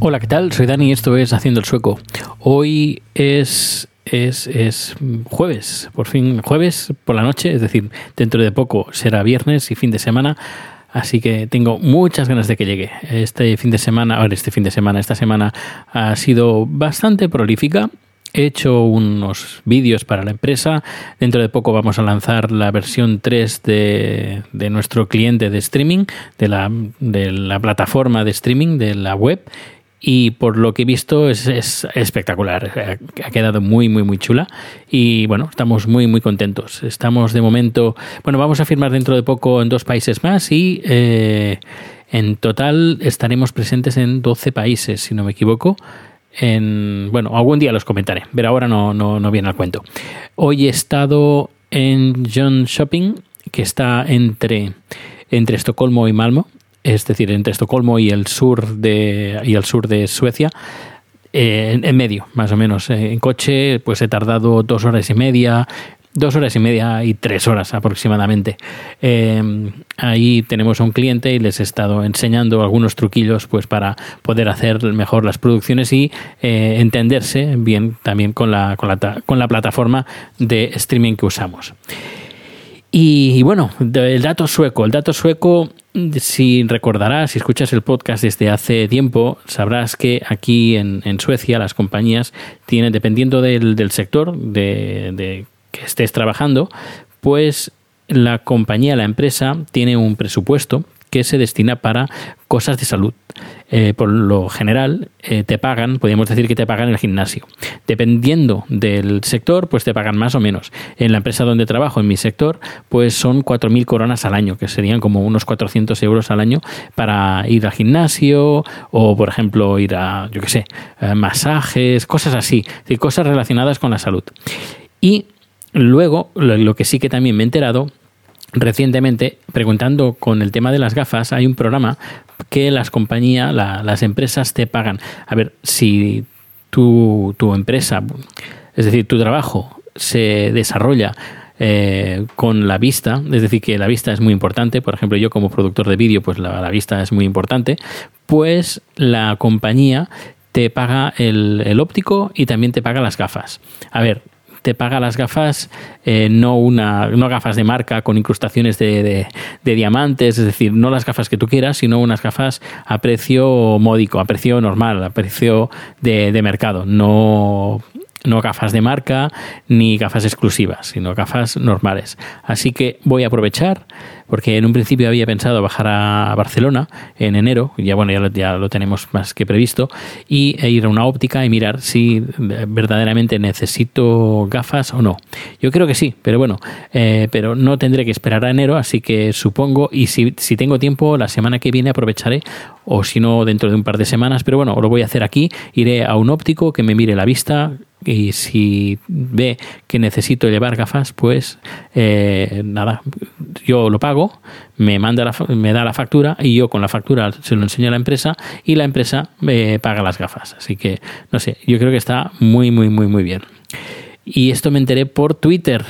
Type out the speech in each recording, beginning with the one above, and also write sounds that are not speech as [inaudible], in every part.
Hola, ¿qué tal? Soy Dani y esto es Haciendo el Sueco. Hoy es, es, es jueves, por fin jueves por la noche, es decir, dentro de poco será viernes y fin de semana. Así que tengo muchas ganas de que llegue. Este fin de semana, ahora este fin de semana, esta semana ha sido bastante prolífica. He hecho unos vídeos para la empresa. Dentro de poco vamos a lanzar la versión 3 de, de nuestro cliente de streaming, de la, de la plataforma de streaming de la web y por lo que he visto es, espectacular. Ha quedado muy, muy, muy chula y bueno, estamos muy, muy contentos. Estamos de momento, bueno, vamos a firmar dentro de poco en dos países más y eh, en total estaremos presentes en 12 países, si no me equivoco. En, bueno, algún día los comentaré, pero ahora no, no, no viene al cuento. Hoy he estado en John Shopping, que está entre, entre Estocolmo y Malmo es decir, entre Estocolmo y el sur de, y el sur de Suecia. Eh, en, medio, más o menos. Eh, en coche, pues he tardado dos horas y media, dos horas y media y tres horas aproximadamente. Eh, ahí tenemos a un cliente y les he estado enseñando algunos truquillos pues para poder hacer mejor las producciones y entenderse bien también con la, con la, con la plataforma de streaming que usamos. Y, bueno, el dato sueco. El dato sueco, si recordarás, si escuchas el podcast desde hace tiempo, sabrás que aquí en, Suecia las compañías tienen, dependiendo del, sector de, que estés trabajando, pues la compañía, la empresa, tiene un presupuesto que se destina para cosas de salud. Eh, por lo general, eh, te pagan, podríamos decir que te pagan el gimnasio. Dependiendo del sector, pues te pagan más o menos. En la empresa donde trabajo, en mi sector, pues son 4.000 coronas al año, que serían como unos 400 euros al año para ir al gimnasio o, por ejemplo, ir a, yo qué sé, masajes, cosas así, cosas relacionadas con la salud. Y luego, lo que sí que también me he enterado recientemente, preguntando con el tema de las gafas, hay un programa que las compañías, las empresas te pagan. A ver, si tu, tu empresa, es decir, tu trabajo se desarrolla eh, con la vista, es decir, que la vista es muy importante, por ejemplo, yo como productor de vídeo, pues la, la, vista es muy importante, pues la compañía te paga el, el óptico y también te paga las gafas. A ver, te paga las gafas, eh, no, una, no gafas de marca con incrustaciones de, de, diamantes, es decir, no las gafas que tú quieras, sino unas gafas a precio módico, a precio normal, a precio de, de mercado, no no gafas de marca ni gafas exclusivas, sino gafas normales. Así que voy a aprovechar, porque en un principio había pensado bajar a Barcelona en enero, ya bueno, ya lo, tenemos más que previsto, y e ir a una óptica y mirar si verdaderamente necesito gafas o no. Yo creo que sí, pero bueno, eh, pero no tendré que esperar a enero, así que supongo, y si, si tengo tiempo, la semana que viene aprovecharé, o si no, dentro de un par de semanas, pero bueno, lo voy a hacer aquí, iré a un óptico que me mire la vista, y si ve que necesito llevar gafas, pues eh, nada, yo lo pago, me manda me da la factura y yo con la factura se lo enseño a la empresa y la empresa me paga las gafas. Así que no sé, yo creo que está muy muy muy muy bien. Y esto me enteré por Twitter.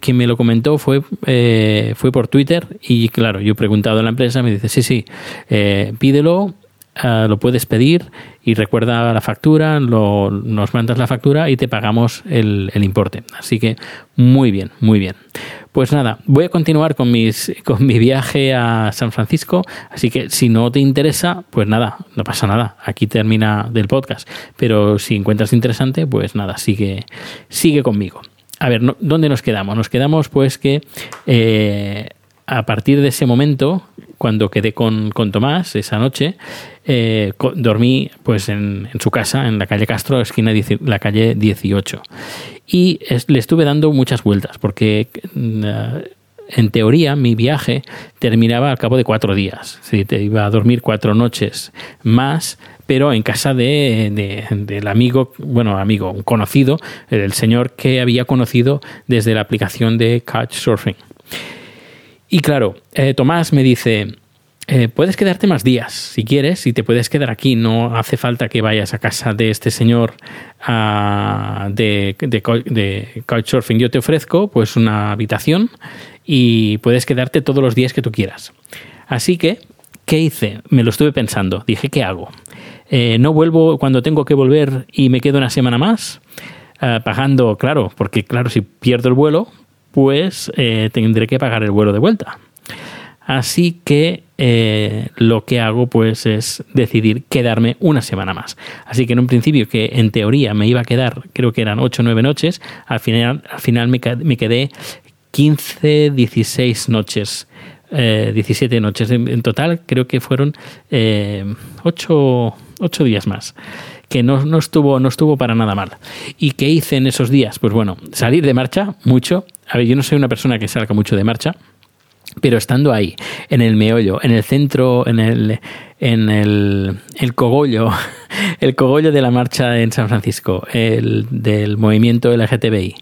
Quien me lo comentó fue, eh, fue por Twitter. Y claro, yo he preguntado a la empresa, me dice, sí, sí, eh, pídelo lo puedes pedir y recuerda la factura, lo, nos mandas la factura y te pagamos el, importe. Así que muy bien, muy bien. Pues nada, voy a continuar con, mis, con mi viaje a San Francisco, así que si no te interesa, pues nada, no pasa nada, aquí termina del podcast. Pero si encuentras interesante, pues nada, sigue, sigue conmigo. A ver, ¿dónde nos quedamos? Nos quedamos pues que... Eh, a partir de ese momento, cuando quedé con, con Tomás esa noche, eh, dormí pues en, en, su casa, en la calle Castro, esquina la calle 18. Y le estuve dando muchas vueltas, porque mm, en teoría mi viaje terminaba al cabo de cuatro días. Iba a dormir cuatro noches más, pero en casa de, del amigo, bueno, amigo, un conocido, el señor que había conocido desde la aplicación de Couchsurfing. Y claro, eh, Tomás me dice, eh, puedes quedarte más días si quieres y te puedes quedar aquí. No hace falta que vayas a casa de este señor de, de, Couchsurfing. Yo te ofrezco pues una habitación y puedes quedarte todos los días que tú quieras. Así que, ¿qué hice? Me lo estuve pensando. Dije, ¿qué hago? Eh, ¿No vuelvo cuando tengo que volver y me quedo una semana más? Eh, pagando, claro, porque claro, si pierdo el vuelo, pues tendré que pagar el vuelo de vuelta. Así que eh, lo que hago pues es decidir quedarme una semana más. Así que en un principio que en teoría me iba a quedar, creo que eran 8 o 9 noches, al final, al final me, quedé 15, 16 noches. 17 eh, noches en, total, creo que fueron 8, eh, días más que no, no, estuvo, no estuvo para nada mal. ¿Y qué hice en esos días? Pues bueno, salir de marcha mucho. A ver, yo no soy una persona que salga mucho de marcha, pero estando ahí, en el meollo, en el centro, en el, en el, el cogollo, [laughs] el cogollo de la marcha en San Francisco, el del movimiento LGTBI.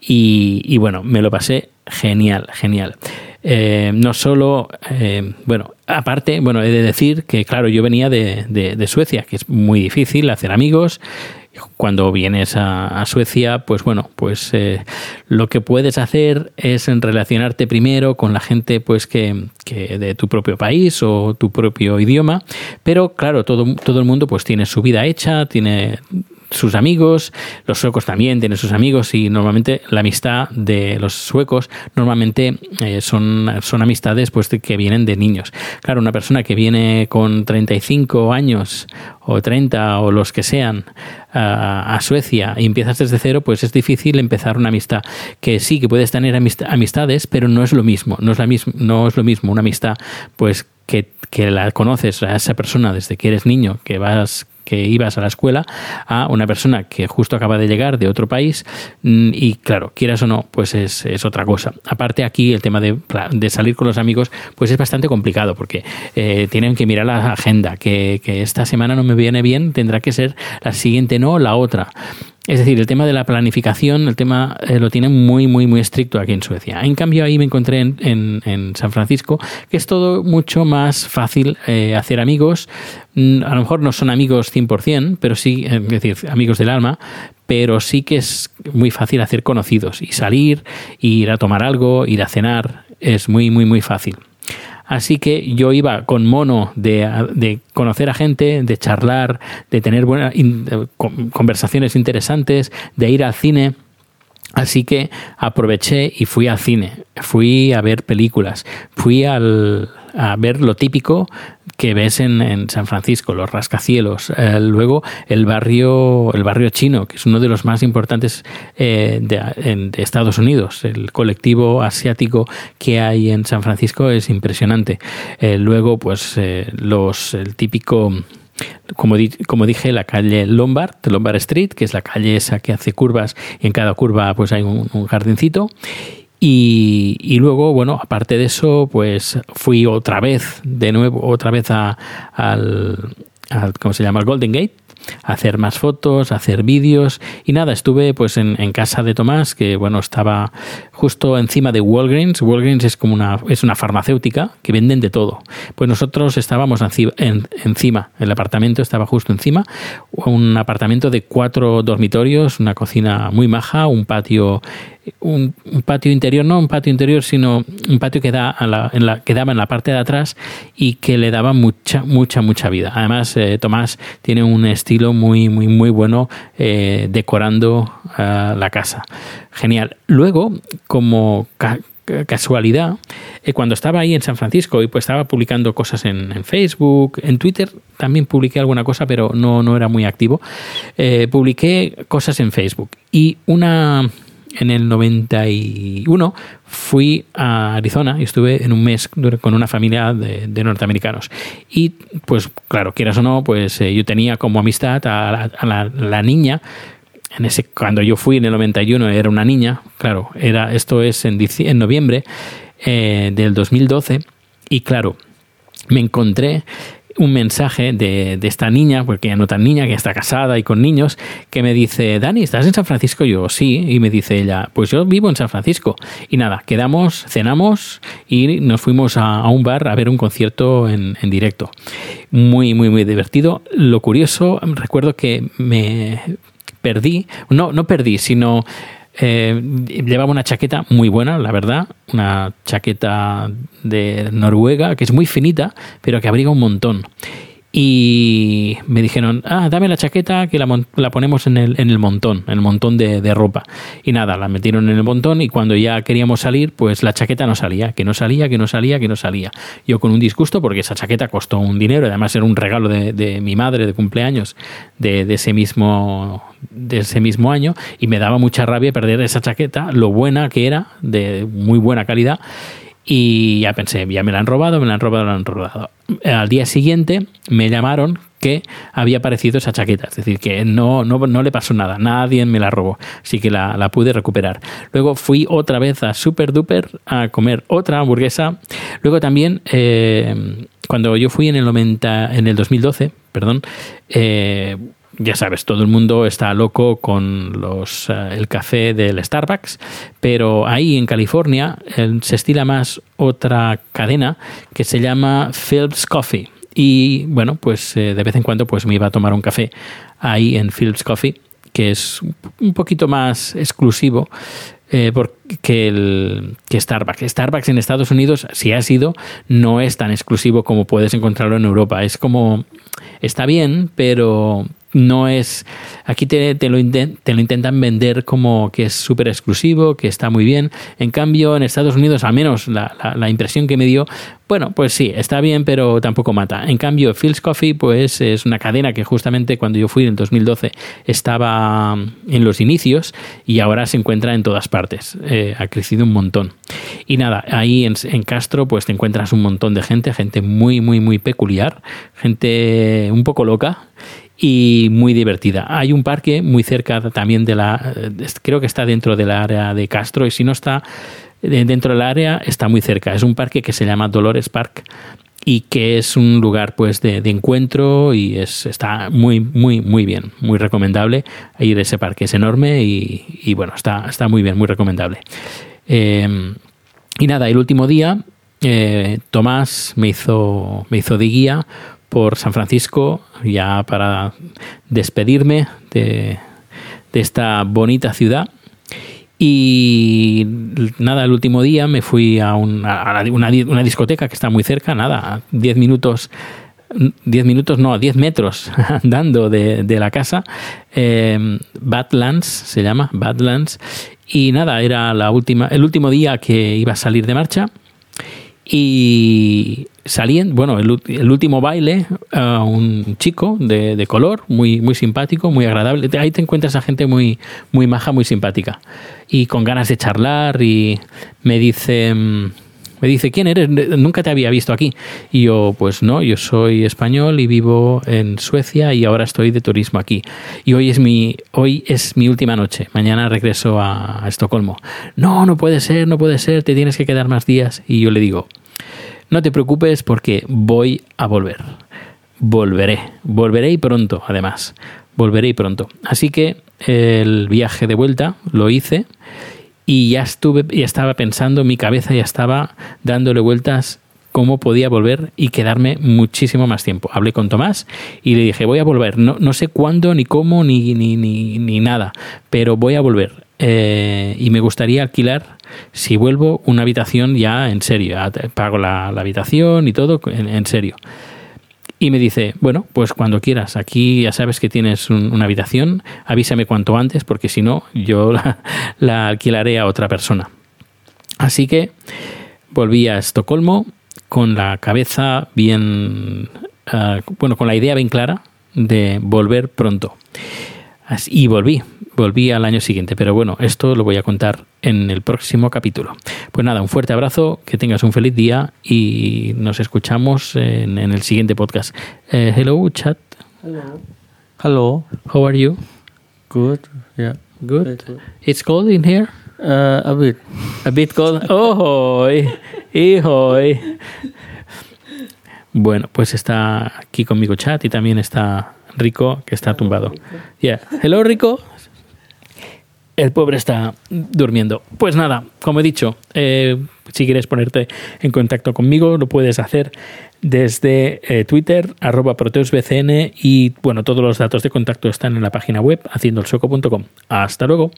Y, y bueno, me lo pasé genial, genial. Eh, no solo, eh, bueno, aparte, bueno, he de decir que, claro, yo venía de, de, de, Suecia, que es muy difícil hacer amigos, cuando vienes a, Suecia, pues bueno, pues eh, lo que puedes hacer es relacionarte primero con la gente pues que, que, de tu propio país o tu propio idioma, pero claro, todo, todo el mundo pues tiene su vida hecha, tiene sus amigos, los suecos también tienen sus amigos y normalmente la amistad de los suecos normalmente eh, son, son amistades pues que vienen de niños. Claro, una persona que viene con 35 años o 30 o los que sean a, Suecia y empiezas desde cero, pues es difícil empezar una amistad. Que sí, que puedes tener amistades, pero no es lo mismo, no es, la misma, no es lo mismo una amistad pues que, que la conoces a esa persona desde que eres niño, que vas que ibas a la escuela a una persona que justo acaba de llegar de otro país mm, y claro, quieras o no, pues es, otra cosa. Aparte aquí el tema de, salir con los amigos pues es bastante complicado porque eh, tienen que mirar la agenda, que, que esta semana no me viene bien, tendrá que ser la siguiente no, la otra. Es decir, el tema de la planificación, el tema eh, lo tienen muy, muy, muy estricto aquí en Suecia. En cambio, ahí me encontré en, San Francisco que es todo mucho más fácil eh, hacer amigos. Mm, a lo mejor no son amigos 100%, pero sí, eh, es decir, amigos del alma, pero sí que es muy fácil hacer conocidos y salir, ir a tomar algo, ir a cenar, es muy, muy, muy fácil. Así que yo iba con mono de, conocer a gente, de charlar, de tener buenas conversaciones interesantes, de ir al cine. Así que aproveché y fui al cine, fui a ver películas, fui al, a ver lo típico que ves en, San Francisco, los rascacielos, eh, luego el barrio, el barrio chino, que es uno de los más importantes eh, de, Estados Unidos. El colectivo asiático que hay en San Francisco es impresionante. Eh, luego, pues los el típico como, como, dije, la calle Lombard, Lombard Street, que es la calle esa que hace curvas y en cada curva pues hay un jardincito. Y, luego, bueno, aparte de eso, pues fui otra vez, de nuevo, otra vez a, al, al ¿cómo se llama? Al Golden Gate, hacer más fotos, hacer vídeos y nada, estuve pues en, casa de Tomás, que bueno, estaba justo encima de Walgreens. Walgreens es como una, es una farmacéutica que venden de todo. Pues nosotros estábamos encima, el apartamento estaba justo encima, un apartamento de cuatro dormitorios, una cocina muy maja, un patio un, patio interior, no un patio interior, sino un patio que, da en la, que daba en la parte de atrás y que le daba mucha, mucha, mucha vida. Además, eh, Tomás tiene un estilo muy, muy, muy bueno eh, decorando eh, la casa. Genial. Luego, como casualidad, cuando estaba ahí en San Francisco y pues estaba publicando cosas en, Facebook, en Twitter también publiqué alguna cosa, pero no, no era muy activo. publiqué cosas en Facebook y una en el 91 fui a Arizona y estuve en un mes con una familia de, norteamericanos. Y pues claro, quieras o no, pues eh, yo tenía como amistad a, la, niña. En ese, cuando yo fui en el 91 era una niña, claro, era, esto es en, en noviembre eh, del 2012 y claro, me encontré un mensaje de, de, esta niña, porque ya no tan niña, que está casada y con niños, que me dice, Dani, ¿estás en San Francisco? Yo, sí. Y me dice ella, pues yo vivo en San Francisco. Y nada, quedamos, cenamos y nos fuimos a, a un bar a ver un concierto en, en, directo. Muy, muy, muy divertido. Lo curioso, recuerdo que me perdí, no, no perdí, sino... Eh, llevaba una chaqueta muy buena, la verdad, una chaqueta de Noruega que es muy finita, pero que abriga un montón. Y me dijeron, ah, dame la chaqueta que la, la ponemos en el, en el, montón, en el montón de, de, ropa. Y nada, la metieron en el montón y cuando ya queríamos salir, pues la chaqueta no salía, que no salía, que no salía, que no salía. Yo con un disgusto porque esa chaqueta costó un dinero, además era un regalo de, de mi madre de cumpleaños de, de, ese mismo de ese mismo año y me daba mucha rabia perder esa chaqueta, lo buena que era, de muy buena calidad. Y ya pensé, ya me la han robado, me la han robado, me la han robado. Al día siguiente me llamaron que había aparecido esa chaqueta, es decir, que no, no, no le pasó nada, nadie me la robó, así que la, la pude recuperar. Luego fui otra vez a Super Duper a comer otra hamburguesa. Luego también, eh, cuando yo fui en el, 90, en el 2012, perdón, eh, ya sabes, todo el mundo está loco con los, uh, el café del Starbucks, pero ahí en California eh, se estila más otra cadena que se llama Phillips Coffee. Y bueno, pues eh, de vez en cuando pues me iba a tomar un café ahí en Phillips Coffee, que es un poquito más exclusivo eh, el, que Starbucks. Starbucks en Estados Unidos, si ha sido, no es tan exclusivo como puedes encontrarlo en Europa. Es como, está bien, pero no es aquí te, lo, te lo, intentan vender como que es súper exclusivo que está muy bien. En cambio en Estados Unidos al menos la, la, la, impresión que me dio bueno pues sí está bien pero tampoco mata. En cambio Phil's Coffee pues es una cadena que justamente cuando yo fui en 2012 estaba en los inicios y ahora se encuentra en todas partes. Eh, ha crecido un montón. Y nada ahí en, en Castro pues te encuentras un montón de gente gente muy muy muy peculiar gente un poco loca y muy divertida. Hay un parque muy cerca también de la, creo que está dentro del área de Castro y si no está dentro del área está muy cerca. Es un parque que se llama Dolores Park y que es un lugar pues de, encuentro y es, está muy muy muy bien, muy recomendable ir a ese parque. Es enorme y, bueno, está, está muy bien, muy recomendable. Eh, y nada, el último día eh, Tomás me hizo, me hizo de guía por San Francisco ya para despedirme de, esta bonita ciudad. Y nada, el último día me fui a, un, a una, una, discoteca que está muy cerca, nada, 10 minutos, 10 minutos, no, 10 metros [laughs] andando de, de la casa. Eh, Badlands se llama, Badlands. Y nada, era la última, el último día que iba a salir de marcha. Y salían, bueno, el, último baile, uh, un chico de, color, muy, muy simpático, muy agradable. Ahí te encuentras a gente muy, muy maja, muy simpática. Y con ganas de charlar y me dice... Me dice, ¿quién eres? Nunca te había visto aquí. Y yo, pues no, yo soy español y vivo en Suecia y ahora estoy de turismo aquí. Y hoy es mi, hoy es mi última noche. Mañana regreso a, a Estocolmo. No, no puede ser, no puede ser, te tienes que quedar más días. Y yo le digo, no te preocupes porque voy a volver. Volveré. Volveré y pronto, además. Volveré y pronto. Así que el viaje de vuelta lo hice y ya estuve, ya estaba pensando, mi cabeza ya estaba dándole vueltas cómo podía volver y quedarme muchísimo más tiempo. Hablé con Tomás y le dije, voy a volver. No, no sé cuándo, ni cómo, ni, ni, ni, ni nada, pero voy a volver. Eh, y me gustaría alquilar, si vuelvo, una habitación ya en serio. Pago la, habitación y todo en, en, serio. Y me dice, bueno, pues cuando quieras, aquí ya sabes que tienes un, una habitación, avísame cuanto antes, porque si no, yo [laughs] la, la alquilaré a otra persona. Así que volví a Estocolmo con la cabeza bien, uh, bueno, con la idea bien clara de volver pronto. Así, y volví, volví al año siguiente. Pero bueno, esto lo voy a contar en el próximo capítulo. Pues nada, un fuerte abrazo, que tengas un feliz día y nos escuchamos en, en el siguiente podcast. Uh, hello, chat. Hello. Hello. How are you? Good. Yeah. Good. good. It's cold in here. Uh, a bit. A bit cold. Oh. Bueno, pues está aquí conmigo chat y también está Rico, que está tumbado. Yeah. Hello, Rico. El pobre está durmiendo. Pues nada, como he dicho, eh, si quieres ponerte en contacto conmigo, lo puedes hacer desde eh, Twitter, arroba proteusbcn y bueno, todos los datos de contacto están en la página web haciendoelsueco.com. Hasta luego.